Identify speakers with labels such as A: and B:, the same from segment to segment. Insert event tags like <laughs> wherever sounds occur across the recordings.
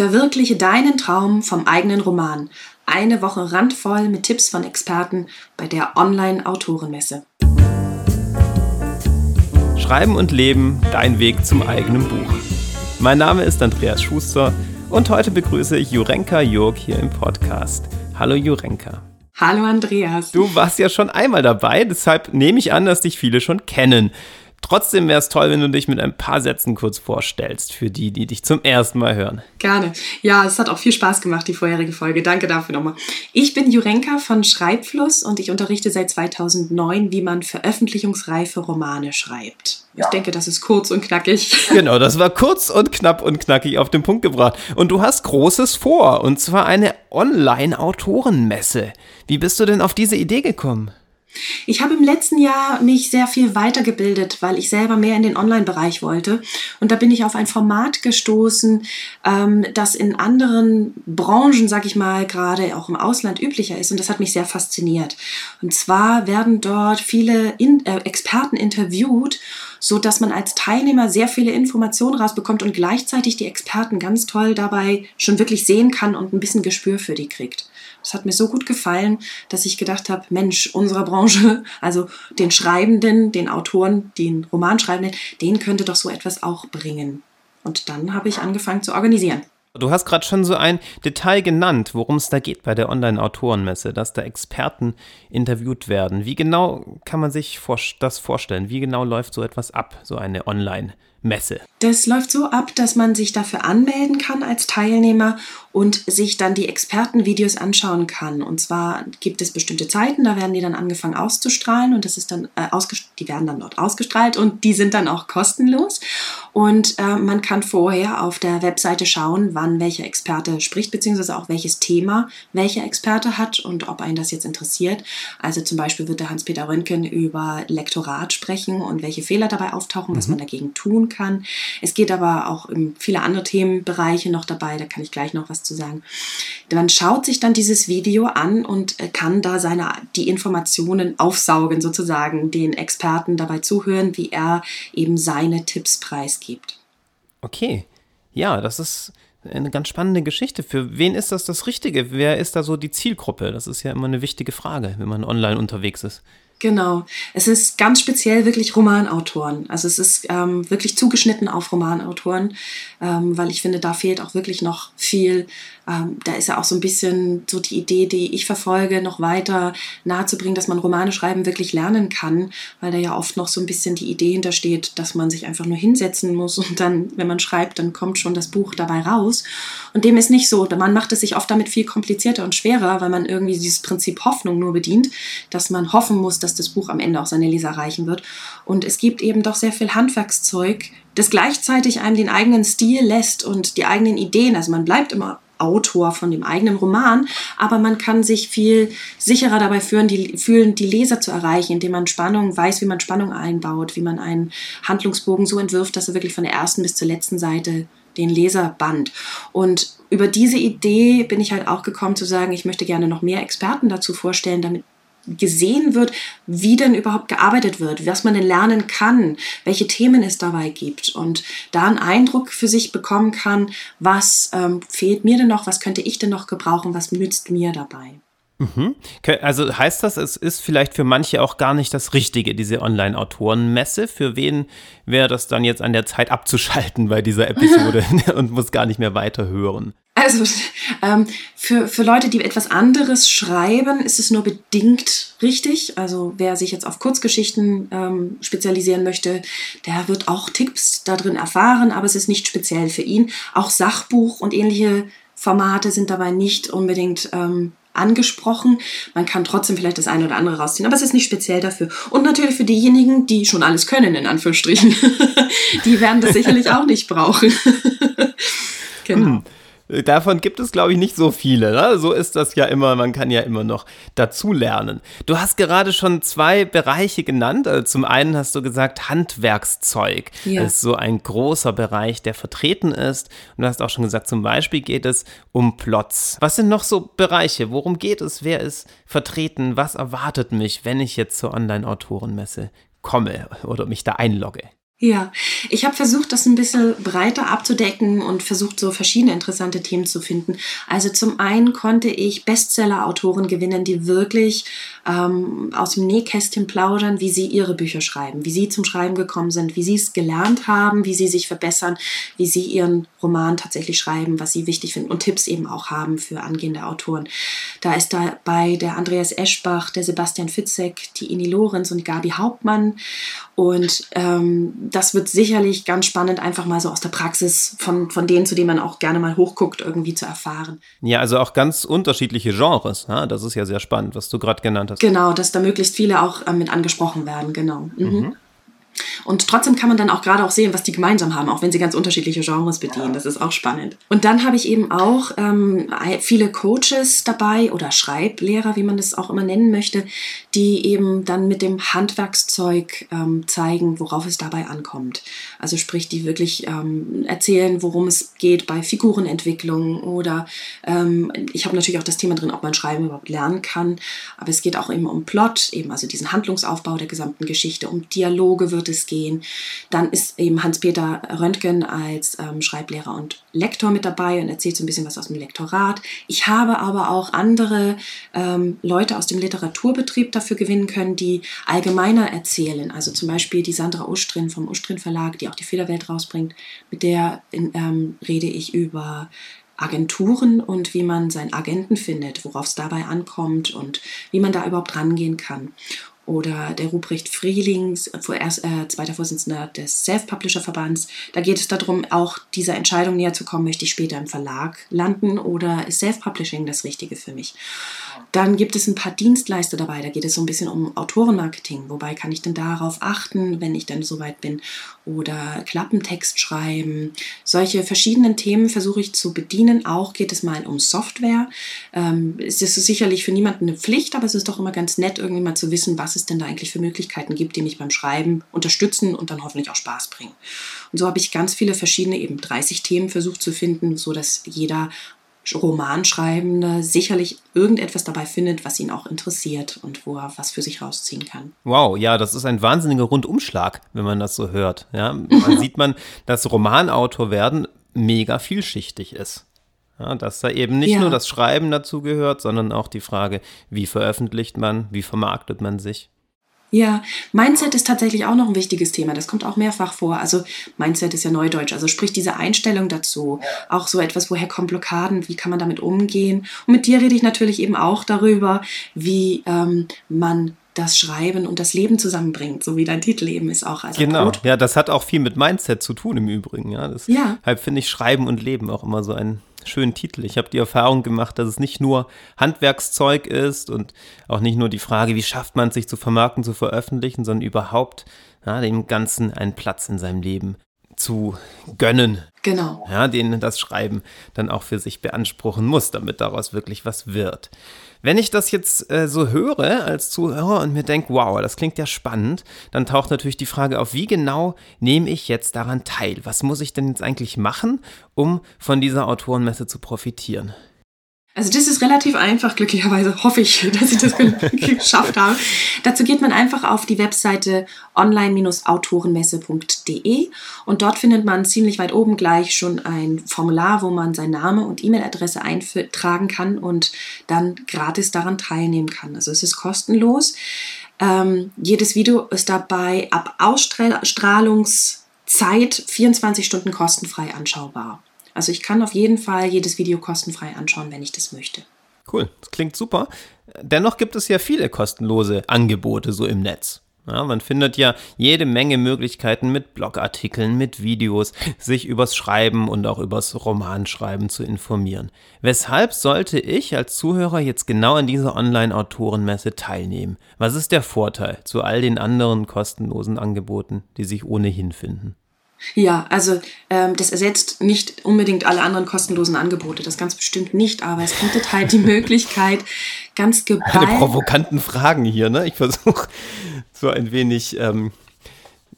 A: Verwirkliche deinen Traum vom eigenen Roman. Eine Woche randvoll mit Tipps von Experten bei der Online-Autorenmesse.
B: Schreiben und Leben, dein Weg zum eigenen Buch. Mein Name ist Andreas Schuster und heute begrüße ich Jurenka Jörg hier im Podcast. Hallo Jurenka.
A: Hallo Andreas.
B: Du warst ja schon einmal dabei, deshalb nehme ich an, dass dich viele schon kennen. Trotzdem wäre es toll, wenn du dich mit ein paar Sätzen kurz vorstellst, für die, die dich zum ersten Mal hören.
A: Gerne. Ja, es hat auch viel Spaß gemacht, die vorherige Folge. Danke dafür nochmal. Ich bin Jurenka von Schreibfluss und ich unterrichte seit 2009, wie man veröffentlichungsreife Romane schreibt. Ja. Ich denke, das ist kurz und knackig. <laughs>
B: Genau, das war kurz und knapp und knackig auf den Punkt gebracht. Und du hast Großes vor, und zwar eine Online-Autorenmesse. Wie bist du denn auf diese Idee gekommen?
A: Ich habe im letzten Jahr mich sehr viel weitergebildet, weil ich selber mehr in den Online-Bereich wollte. Und da bin ich auf ein Format gestoßen, ähm, das in anderen Branchen, sag ich mal, gerade auch im Ausland üblicher ist. Und das hat mich sehr fasziniert. Und zwar werden dort viele äh, Experten interviewt, so dass man als Teilnehmer sehr viele Informationen rausbekommt und gleichzeitig die Experten ganz toll dabei schon wirklich sehen kann und ein bisschen Gespür für die kriegt. Das hat mir so gut gefallen, dass ich gedacht habe, Mensch, unserer Branche, <laughs> also den Schreibenden, den Autoren, den Romanschreibenden, denen könnte doch so etwas auch bringen. Und dann habe ich angefangen zu organisieren.
B: Du hast gerade schon so ein Detail genannt, worum es da geht bei der Online-Autorenmesse, dass da Experten interviewt werden. Wie genau kann man sich das vorstellen? Wie genau läuft so etwas ab, so eine Online-Messe?
A: Das läuft so ab, dass man sich dafür anmelden kann als Teilnehmer und sich dann die Expertenvideos anschauen kann. Und zwar gibt es bestimmte Zeiten, da werden die dann angefangen auszustrahlen und das ist dann äh, die werden dann dort ausgestrahlt und die sind dann auch kostenlos. Und äh, man kann vorher auf der Webseite schauen, wann welcher Experte spricht, beziehungsweise auch welches Thema welcher Experte hat und ob einen das jetzt interessiert. Also zum Beispiel wird der Hans-Peter Röntgen über Lektorat sprechen und welche Fehler dabei auftauchen, was mhm. man dagegen tun kann. Es geht aber auch um viele andere Themenbereiche noch dabei, da kann ich gleich noch was zu sagen. Man schaut sich dann dieses Video an und äh, kann da seine, die Informationen aufsaugen, sozusagen den Experten dabei zuhören, wie er eben seine Tipps preisgibt.
B: Okay, ja, das ist eine ganz spannende Geschichte. Für wen ist das das Richtige? Wer ist da so die Zielgruppe? Das ist ja immer eine wichtige Frage, wenn man online unterwegs ist.
A: Genau. Es ist ganz speziell wirklich Romanautoren. Also es ist ähm, wirklich zugeschnitten auf Romanautoren, ähm, weil ich finde, da fehlt auch wirklich noch viel ähm, da ist ja auch so ein bisschen so die Idee, die ich verfolge, noch weiter nahezubringen, dass man Romane schreiben wirklich lernen kann, weil da ja oft noch so ein bisschen die Idee hintersteht, dass man sich einfach nur hinsetzen muss und dann, wenn man schreibt, dann kommt schon das Buch dabei raus. Und dem ist nicht so. Man macht es sich oft damit viel komplizierter und schwerer, weil man irgendwie dieses Prinzip Hoffnung nur bedient, dass man hoffen muss, dass das Buch am Ende auch seine Leser erreichen wird. Und es gibt eben doch sehr viel Handwerkszeug, das gleichzeitig einem den eigenen Stil lässt und die eigenen Ideen. Also man bleibt immer Autor von dem eigenen Roman, aber man kann sich viel sicherer dabei fühlen, die, fühlen, die Leser zu erreichen, indem man Spannung weiß, wie man Spannung einbaut, wie man einen Handlungsbogen so entwirft, dass er wirklich von der ersten bis zur letzten Seite den Leser band. Und über diese Idee bin ich halt auch gekommen zu sagen, ich möchte gerne noch mehr Experten dazu vorstellen, damit gesehen wird, wie denn überhaupt gearbeitet wird, was man denn lernen kann, welche Themen es dabei gibt und da einen Eindruck für sich bekommen kann, was ähm, fehlt mir denn noch, was könnte ich denn noch gebrauchen, was nützt mir dabei.
B: Mhm. Also heißt das, es ist vielleicht für manche auch gar nicht das Richtige, diese Online-Autorenmesse. Für wen wäre das dann jetzt an der Zeit abzuschalten bei dieser Episode <laughs> und muss gar nicht mehr weiterhören?
A: Also ähm, für, für Leute, die etwas anderes schreiben, ist es nur bedingt richtig. Also wer sich jetzt auf Kurzgeschichten ähm, spezialisieren möchte, der wird auch Tipps da drin erfahren, aber es ist nicht speziell für ihn. Auch Sachbuch und ähnliche Formate sind dabei nicht unbedingt ähm, angesprochen. Man kann trotzdem vielleicht das eine oder andere rausziehen, aber es ist nicht speziell dafür. Und natürlich für diejenigen, die schon alles können, in Anführungsstrichen. <laughs> die werden das sicherlich auch nicht brauchen. <laughs>
B: genau. Hm. Davon gibt es, glaube ich, nicht so viele. Ne? So ist das ja immer. Man kann ja immer noch dazulernen. Du hast gerade schon zwei Bereiche genannt. Also zum einen hast du gesagt Handwerkszeug. Ja. Ist so ein großer Bereich, der vertreten ist. Und du hast auch schon gesagt, zum Beispiel geht es um Plots. Was sind noch so Bereiche? Worum geht es? Wer ist vertreten? Was erwartet mich, wenn ich jetzt zur Online-Autorenmesse komme oder mich da einlogge?
A: Ja, ich habe versucht, das ein bisschen breiter abzudecken und versucht, so verschiedene interessante Themen zu finden. Also zum einen konnte ich Bestseller-Autoren gewinnen, die wirklich ähm, aus dem Nähkästchen plaudern, wie sie ihre Bücher schreiben, wie sie zum Schreiben gekommen sind, wie sie es gelernt haben, wie sie sich verbessern, wie sie ihren Roman tatsächlich schreiben, was sie wichtig finden und Tipps eben auch haben für angehende Autoren. Da ist dabei der Andreas Eschbach, der Sebastian Fitzek, die Ini Lorenz und Gabi Hauptmann und ähm, das wird sicherlich ganz spannend, einfach mal so aus der Praxis von, von denen, zu denen man auch gerne mal hochguckt, irgendwie zu erfahren.
B: Ja, also auch ganz unterschiedliche Genres. Ja? Das ist ja sehr spannend, was du gerade genannt hast.
A: Genau, dass da möglichst viele auch äh, mit angesprochen werden, genau. Mhm. Mhm. Und trotzdem kann man dann auch gerade auch sehen, was die gemeinsam haben, auch wenn sie ganz unterschiedliche Genres bedienen. Das ist auch spannend. Und dann habe ich eben auch ähm, viele Coaches dabei oder Schreiblehrer, wie man das auch immer nennen möchte, die eben dann mit dem Handwerkszeug ähm, zeigen, worauf es dabei ankommt. Also sprich, die wirklich ähm, erzählen, worum es geht bei Figurenentwicklung oder ähm, ich habe natürlich auch das Thema drin, ob man Schreiben überhaupt lernen kann. Aber es geht auch eben um Plot, eben also diesen Handlungsaufbau der gesamten Geschichte, um Dialoge wird es gehen. Dann ist eben Hans-Peter Röntgen als ähm, Schreiblehrer und Lektor mit dabei und erzählt so ein bisschen was aus dem Lektorat. Ich habe aber auch andere ähm, Leute aus dem Literaturbetrieb dafür gewinnen können, die allgemeiner erzählen. Also zum Beispiel die Sandra Ustrin vom Ustrin Verlag, die auch die Federwelt rausbringt. Mit der in, ähm, rede ich über Agenturen und wie man seinen Agenten findet, worauf es dabei ankommt und wie man da überhaupt rangehen kann oder der Ruprecht Frielings, vorerst, äh, zweiter Vorsitzender des Self-Publisher-Verbands. Da geht es darum, auch dieser Entscheidung näher zu kommen, möchte ich später im Verlag landen oder ist Self-Publishing das Richtige für mich? Dann gibt es ein paar Dienstleister dabei, da geht es so ein bisschen um Autorenmarketing. Wobei kann ich denn darauf achten, wenn ich dann soweit bin? Oder Klappentext schreiben. Solche verschiedenen Themen versuche ich zu bedienen. Auch geht es mal um Software. Ähm, es ist sicherlich für niemanden eine Pflicht, aber es ist doch immer ganz nett, irgendwie mal zu wissen, was es denn da eigentlich für Möglichkeiten gibt, die mich beim Schreiben unterstützen und dann hoffentlich auch Spaß bringen. Und so habe ich ganz viele verschiedene, eben 30 Themen versucht zu finden, so dass jeder Romanschreibende sicherlich irgendetwas dabei findet, was ihn auch interessiert und wo er was für sich rausziehen kann.
B: Wow, ja, das ist ein wahnsinniger Rundumschlag, wenn man das so hört. Ja, <laughs> man sieht man, dass Romanautor werden mega vielschichtig ist. Ja, dass da eben nicht ja. nur das Schreiben dazu gehört, sondern auch die Frage, wie veröffentlicht man, wie vermarktet man sich.
A: Ja, Mindset ist tatsächlich auch noch ein wichtiges Thema. Das kommt auch mehrfach vor. Also Mindset ist ja Neudeutsch. Also sprich diese Einstellung dazu. Auch so etwas, woher kommen Blockaden? Wie kann man damit umgehen? Und mit dir rede ich natürlich eben auch darüber, wie ähm, man das Schreiben und das Leben zusammenbringt, so wie dein Titel eben ist auch.
B: Also genau, Brot. ja, das hat auch viel mit Mindset zu tun im Übrigen. Ja, deshalb finde ich Schreiben und Leben auch immer so ein schönen Titel. Ich habe die Erfahrung gemacht, dass es nicht nur Handwerkszeug ist und auch nicht nur die Frage, wie schafft man es, sich zu vermarkten, zu veröffentlichen, sondern überhaupt ja, dem Ganzen einen Platz in seinem Leben zu gönnen.
A: Genau.
B: Ja, den das Schreiben dann auch für sich beanspruchen muss, damit daraus wirklich was wird. Wenn ich das jetzt äh, so höre als Zuhörer und mir denke, wow, das klingt ja spannend, dann taucht natürlich die Frage auf, wie genau nehme ich jetzt daran teil? Was muss ich denn jetzt eigentlich machen, um von dieser Autorenmesse zu profitieren?
A: Also das ist relativ einfach, glücklicherweise hoffe ich, <laughs> dass ich das <laughs> geschafft habe. Dazu geht man einfach auf die Webseite online-autorenmesse.de und dort findet man ziemlich weit oben gleich schon ein Formular, wo man seinen Name und E-Mail-Adresse eintragen kann und dann gratis daran teilnehmen kann. Also es ist kostenlos. Ähm, jedes Video ist dabei ab Ausstrahlungszeit 24 Stunden kostenfrei anschaubar. Also ich kann auf jeden Fall jedes Video kostenfrei anschauen, wenn ich das möchte.
B: Cool, das klingt super. Dennoch gibt es ja viele kostenlose Angebote so im Netz. Ja, man findet ja jede Menge Möglichkeiten mit Blogartikeln, mit Videos, sich übers Schreiben und auch übers Romanschreiben zu informieren. Weshalb sollte ich als Zuhörer jetzt genau an dieser Online-Autorenmesse teilnehmen? Was ist der Vorteil zu all den anderen kostenlosen Angeboten, die sich ohnehin finden?
A: Ja, also ähm, das ersetzt nicht unbedingt alle anderen kostenlosen Angebote, das ganz bestimmt nicht, aber es bietet halt die <laughs> Möglichkeit, ganz geballt...
B: Keine provokanten Fragen hier, ne? Ich versuche so ein wenig ähm,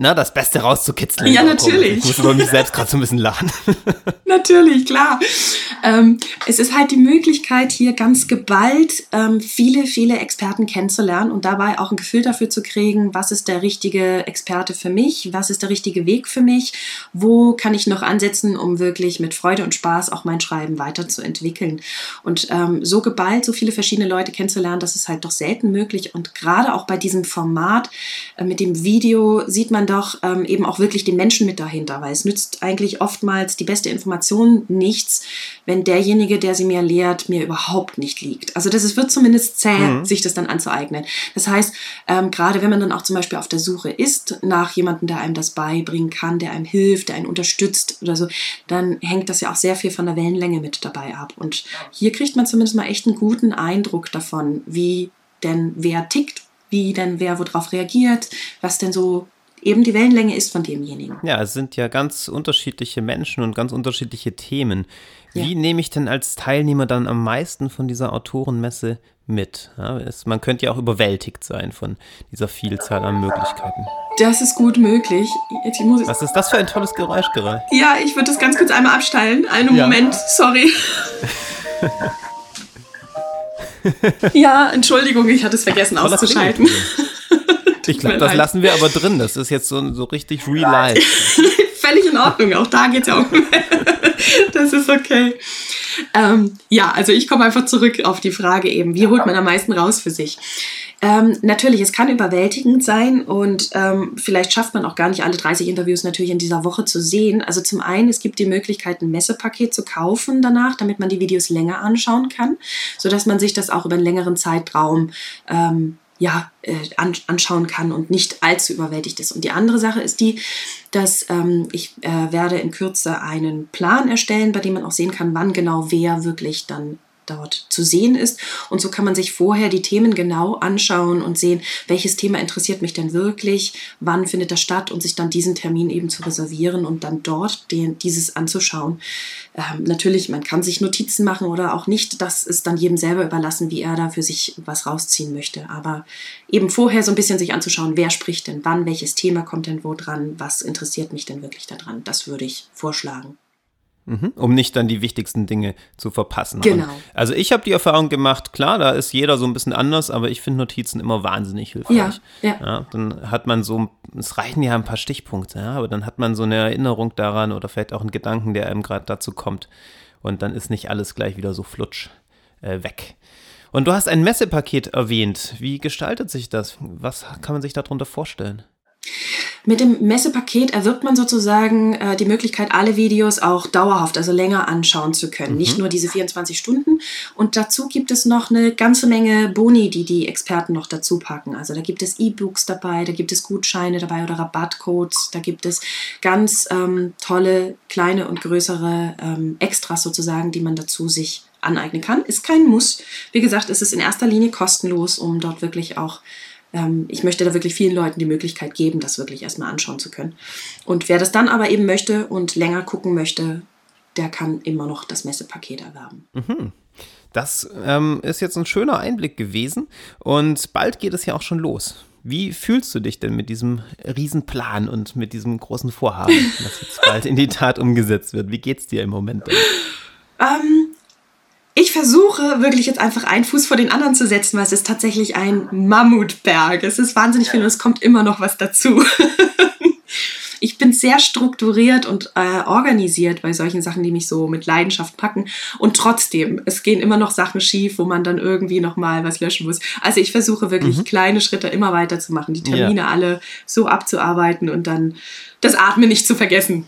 B: na, das Beste rauszukitzeln.
A: Ja, natürlich.
B: Ich muss über mich selbst gerade so ein bisschen lachen. <laughs>
A: natürlich, klar. Ähm, es ist halt die Möglichkeit, hier ganz geballt ähm, viele, viele Experten kennenzulernen und dabei auch ein Gefühl dafür zu kriegen, was ist der richtige Experte für mich, was ist der richtige Weg für mich, wo kann ich noch ansetzen, um wirklich mit Freude und Spaß auch mein Schreiben weiterzuentwickeln. Und ähm, so geballt, so viele verschiedene Leute kennenzulernen, das ist halt doch selten möglich. Und gerade auch bei diesem Format äh, mit dem Video sieht man doch ähm, eben auch wirklich den Menschen mit dahinter, weil es nützt eigentlich oftmals die beste Information nichts, wenn derjenige, der sie mir lehrt, mir überhaupt nicht liegt. Also das ist, wird zumindest zäh, mhm. sich das dann anzueignen. Das heißt, ähm, gerade wenn man dann auch zum Beispiel auf der Suche ist nach jemandem, der einem das beibringen kann, der einem hilft, der einen unterstützt oder so, dann hängt das ja auch sehr viel von der Wellenlänge mit dabei ab. Und hier kriegt man zumindest mal echt einen guten Eindruck davon, wie denn wer tickt, wie denn wer worauf reagiert, was denn so eben die Wellenlänge ist von demjenigen.
B: Ja, es sind ja ganz unterschiedliche Menschen und ganz unterschiedliche Themen. Wie ja. nehme ich denn als Teilnehmer dann am meisten von dieser Autorenmesse mit? Ja, es, man könnte ja auch überwältigt sein von dieser Vielzahl an Möglichkeiten.
A: Das ist gut möglich.
B: Was ist das für ein tolles Geräusch gerade?
A: Ja, ich würde das ganz kurz einmal abstellen. Einen ja. Moment, sorry. <laughs> ja, Entschuldigung, ich hatte es vergessen auszuschalten.
B: Ich glaube, das lassen wir aber drin. Das ist jetzt so, so richtig real life. <laughs>
A: Völlig in Ordnung. Auch da geht es ja um. <laughs> das ist okay. Ähm, ja, also ich komme einfach zurück auf die Frage eben, wie holt man am meisten raus für sich? Ähm, natürlich, es kann überwältigend sein und ähm, vielleicht schafft man auch gar nicht alle 30 Interviews natürlich in dieser Woche zu sehen. Also zum einen, es gibt die Möglichkeit, ein Messepaket zu kaufen danach, damit man die Videos länger anschauen kann, sodass man sich das auch über einen längeren Zeitraum ähm, ja, äh, anschauen kann und nicht allzu überwältigt ist. Und die andere Sache ist die, dass ähm, ich äh, werde in Kürze einen Plan erstellen, bei dem man auch sehen kann, wann genau wer wirklich dann dort zu sehen ist. Und so kann man sich vorher die Themen genau anschauen und sehen, welches Thema interessiert mich denn wirklich, wann findet das statt und sich dann diesen Termin eben zu reservieren und dann dort den, dieses anzuschauen. Ähm, natürlich, man kann sich Notizen machen oder auch nicht. Das ist dann jedem selber überlassen, wie er da für sich was rausziehen möchte. Aber eben vorher so ein bisschen sich anzuschauen, wer spricht denn wann, welches Thema kommt denn wo dran, was interessiert mich denn wirklich daran. Das würde ich vorschlagen.
B: Mhm, um nicht dann die wichtigsten Dinge zu verpassen.
A: Genau. Und
B: also ich habe die Erfahrung gemacht, klar, da ist jeder so ein bisschen anders, aber ich finde Notizen immer wahnsinnig hilfreich.
A: Ja, ja.
B: ja, Dann hat man so, es reichen ja ein paar Stichpunkte, ja, aber dann hat man so eine Erinnerung daran oder vielleicht auch einen Gedanken, der einem gerade dazu kommt. Und dann ist nicht alles gleich wieder so flutsch äh, weg. Und du hast ein Messepaket erwähnt. Wie gestaltet sich das? Was kann man sich darunter vorstellen?
A: Mit dem Messepaket erwirbt man sozusagen äh, die Möglichkeit, alle Videos auch dauerhaft, also länger anschauen zu können. Mhm. Nicht nur diese 24 Stunden. Und dazu gibt es noch eine ganze Menge Boni, die die Experten noch dazu packen. Also da gibt es E-Books dabei, da gibt es Gutscheine dabei oder Rabattcodes, da gibt es ganz ähm, tolle kleine und größere ähm, Extras sozusagen, die man dazu sich aneignen kann. Ist kein Muss. Wie gesagt, es ist in erster Linie kostenlos, um dort wirklich auch ich möchte da wirklich vielen Leuten die Möglichkeit geben, das wirklich erstmal anschauen zu können. Und wer das dann aber eben möchte und länger gucken möchte, der kann immer noch das Messepaket erwerben.
B: Mhm. Das ähm, ist jetzt ein schöner Einblick gewesen und bald geht es ja auch schon los. Wie fühlst du dich denn mit diesem Riesenplan und mit diesem großen Vorhaben, <laughs> das jetzt bald in die Tat umgesetzt wird? Wie geht es dir im Moment denn?
A: Ähm, versuche wirklich jetzt einfach einen Fuß vor den anderen zu setzen, weil es ist tatsächlich ein Mammutberg. Es ist wahnsinnig viel und es kommt immer noch was dazu. <laughs> ich bin sehr strukturiert und äh, organisiert bei solchen Sachen, die mich so mit Leidenschaft packen. Und trotzdem, es gehen immer noch Sachen schief, wo man dann irgendwie nochmal was löschen muss. Also ich versuche wirklich mhm. kleine Schritte immer weiter zu machen, die Termine ja. alle so abzuarbeiten und dann das Atmen nicht zu vergessen.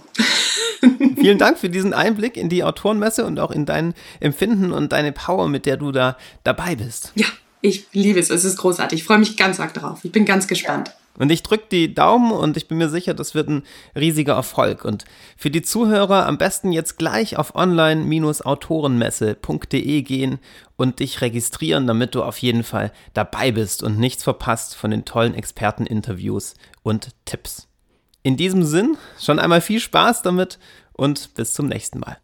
A: <laughs>
B: Vielen Dank für diesen Einblick in die Autorenmesse und auch in dein Empfinden und deine Power, mit der du da dabei bist.
A: Ja, ich liebe es. Es ist großartig. Ich freue mich ganz arg darauf. Ich bin ganz gespannt.
B: Und ich drücke die Daumen und ich bin mir sicher, das wird ein riesiger Erfolg. Und für die Zuhörer am besten jetzt gleich auf online-autorenmesse.de gehen und dich registrieren, damit du auf jeden Fall dabei bist und nichts verpasst von den tollen Experteninterviews und Tipps. In diesem Sinn, schon einmal viel Spaß damit und bis zum nächsten Mal.